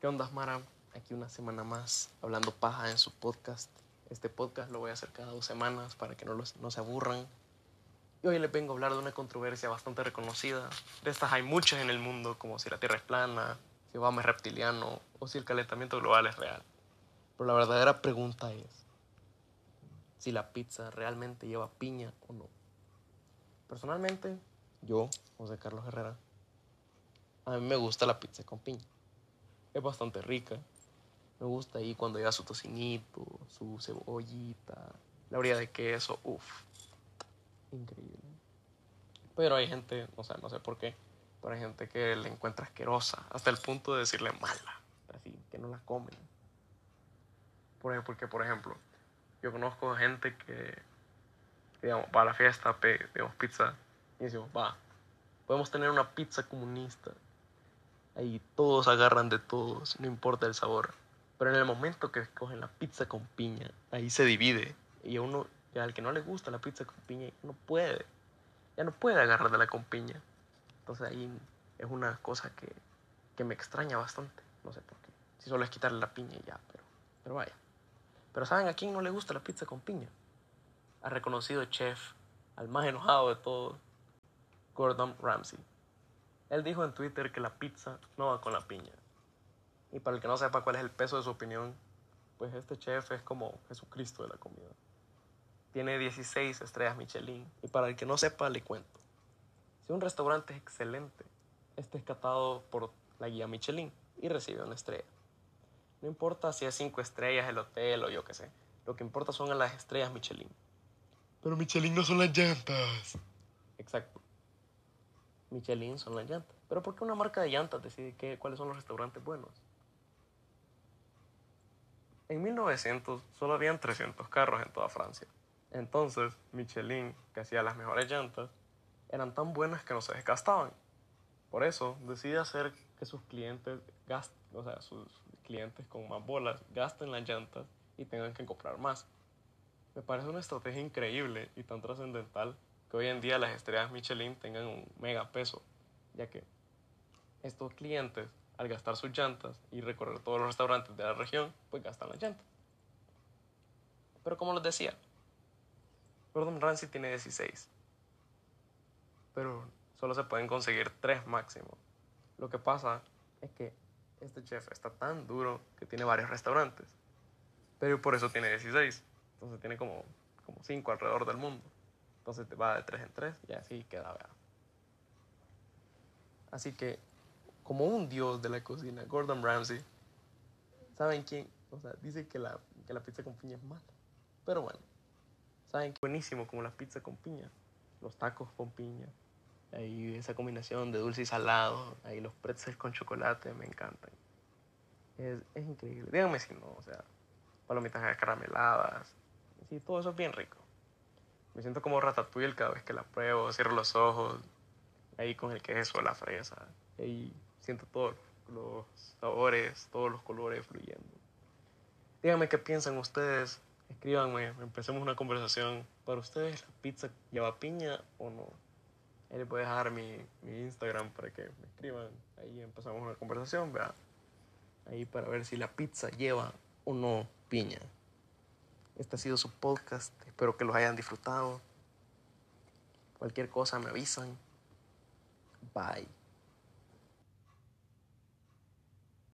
¿Qué onda, Mara? Aquí una semana más hablando paja en su podcast. Este podcast lo voy a hacer cada dos semanas para que no, los, no se aburran. Y hoy les vengo a hablar de una controversia bastante reconocida. De estas hay muchas en el mundo, como si la Tierra es plana, si Obama es reptiliano o si el calentamiento global es real. Pero la verdadera pregunta es si la pizza realmente lleva piña o no. Personalmente, yo, José Carlos Herrera, a mí me gusta la pizza con piña. Es bastante rica. Me gusta ahí cuando lleva su tocinito, su cebollita, la orilla de queso, uff, increíble. Pero hay gente, o sea, no sé por qué, pero hay gente que le encuentra asquerosa, hasta el punto de decirle mala, así, que no la comen. Por porque, por ejemplo, yo conozco gente que, digamos, va a la fiesta, pedimos pizza, y decimos, va, podemos tener una pizza comunista. Ahí todos agarran de todos, no importa el sabor. Pero en el momento que escogen la pizza con piña, ahí se divide. Y a uno, al que no le gusta la pizza con piña, no puede. Ya no puede agarrar de la con piña. Entonces ahí es una cosa que, que me extraña bastante. No sé por qué. Si solo es quitarle la piña y ya, pero, pero vaya. Pero ¿saben a quién no le gusta la pizza con piña? Al reconocido chef, al más enojado de todos, Gordon Ramsay. Él dijo en Twitter que la pizza no va con la piña. Y para el que no sepa cuál es el peso de su opinión, pues este chef es como Jesucristo de la comida. Tiene 16 estrellas Michelin. Y para el que no sepa, le cuento. Si un restaurante es excelente, este es catado por la guía Michelin y recibe una estrella. No importa si es 5 estrellas el hotel o yo qué sé. Lo que importa son las estrellas Michelin. Pero Michelin no son las llantas. Exacto. Michelin son las llantas. Pero ¿por qué una marca de llantas decide qué, cuáles son los restaurantes buenos? En 1900 solo habían 300 carros en toda Francia. Entonces, Michelin, que hacía las mejores llantas, eran tan buenas que no se desgastaban. Por eso, decide hacer que sus clientes gasten, o sea, sus clientes con más bolas gasten las llantas y tengan que comprar más. Me parece una estrategia increíble y tan trascendental que hoy en día las estrellas Michelin tengan un mega peso, ya que estos clientes, al gastar sus llantas y recorrer todos los restaurantes de la región, pues gastan las llantas. Pero como les decía, Gordon Ramsay tiene 16, pero solo se pueden conseguir 3 máximo. Lo que pasa es que este chef está tan duro que tiene varios restaurantes, pero por eso tiene 16. Entonces tiene como, como 5 alrededor del mundo. Entonces va de 3 en 3 y así queda, vea. Así que, como un dios de la cocina, Gordon Ramsay, ¿saben quién? O sea, dice que la, que la pizza con piña es mala. Pero bueno, ¿saben qué buenísimo como la pizza con piña? Los tacos con piña. Ahí esa combinación de dulce y salado. Ahí los pretzels con chocolate me encantan. Es, es increíble. Díganme si no, o sea, palomitas carameladas. Sí, todo eso es bien rico. Me siento como ratatouille cada vez que la pruebo, cierro los ojos, ahí con el queso, la fresa, ahí siento todos los sabores, todos los colores fluyendo. Díganme qué piensan ustedes, escríbanme, empecemos una conversación. ¿Para ustedes la pizza lleva piña o no? Ahí les voy a dejar mi, mi Instagram para que me escriban, ahí empezamos una conversación, vea. Ahí para ver si la pizza lleva o no piña. Este ha sido su podcast. Espero que los hayan disfrutado. Cualquier cosa me avisan. Bye.